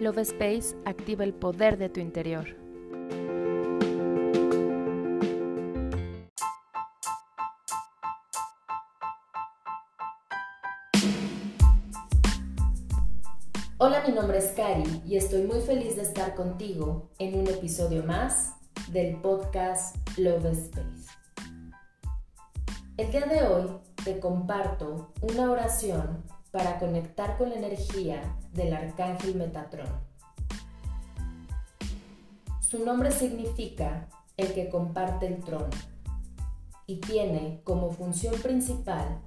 Love Space activa el poder de tu interior. Hola, mi nombre es Kari y estoy muy feliz de estar contigo en un episodio más del podcast Love Space. El día de hoy te comparto una oración para conectar con la energía del arcángel Metatrón. Su nombre significa el que comparte el trono y tiene como función principal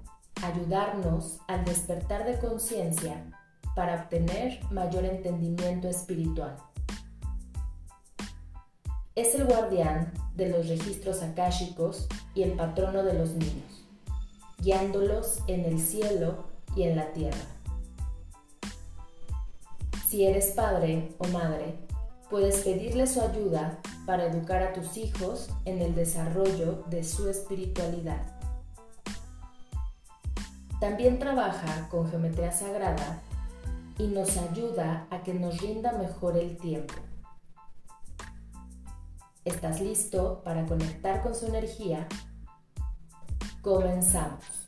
ayudarnos al despertar de conciencia para obtener mayor entendimiento espiritual. Es el guardián de los registros akáshicos y el patrono de los niños, guiándolos en el cielo y en la tierra. Si eres padre o madre, puedes pedirle su ayuda para educar a tus hijos en el desarrollo de su espiritualidad. También trabaja con geometría sagrada y nos ayuda a que nos rinda mejor el tiempo. ¿Estás listo para conectar con su energía? Comenzamos.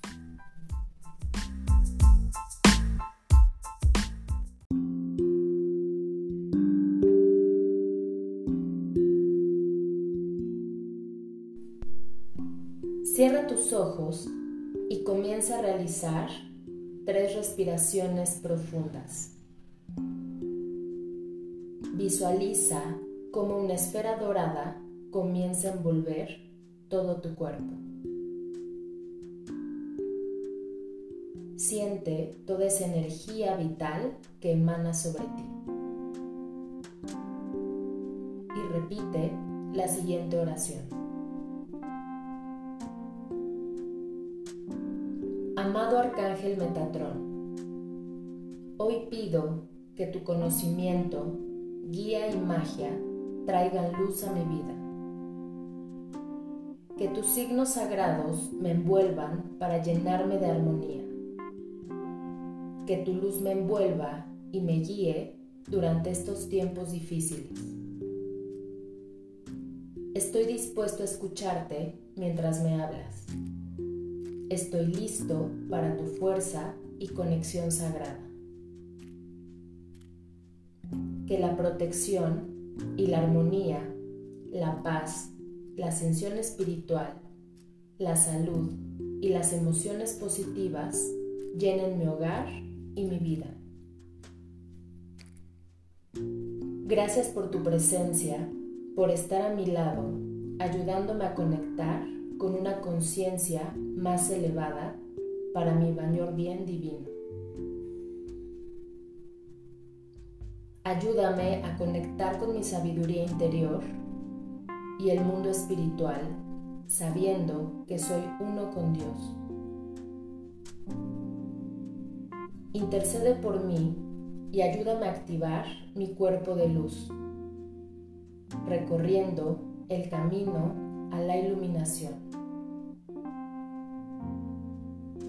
Cierra tus ojos y comienza a realizar tres respiraciones profundas. Visualiza cómo una esfera dorada comienza a envolver todo tu cuerpo. Siente toda esa energía vital que emana sobre ti. Y repite la siguiente oración. Amado Arcángel Metatrón, hoy pido que tu conocimiento, guía y magia traigan luz a mi vida. Que tus signos sagrados me envuelvan para llenarme de armonía. Que tu luz me envuelva y me guíe durante estos tiempos difíciles. Estoy dispuesto a escucharte mientras me hablas. Estoy listo para tu fuerza y conexión sagrada. Que la protección y la armonía, la paz, la ascensión espiritual, la salud y las emociones positivas llenen mi hogar y mi vida. Gracias por tu presencia, por estar a mi lado, ayudándome a conectar con una conciencia más elevada para mi mayor bien divino. Ayúdame a conectar con mi sabiduría interior y el mundo espiritual, sabiendo que soy uno con Dios. Intercede por mí y ayúdame a activar mi cuerpo de luz, recorriendo el camino a la iluminación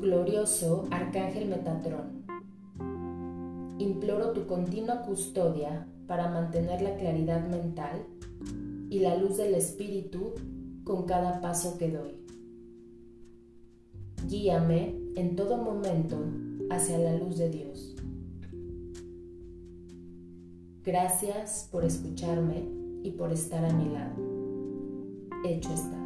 glorioso Arcángel Metatrón. Imploro tu continua custodia para mantener la claridad mental y la luz del Espíritu con cada paso que doy. Guíame en todo momento hacia la luz de Dios. Gracias por escucharme y por estar a mi lado. Hecho está.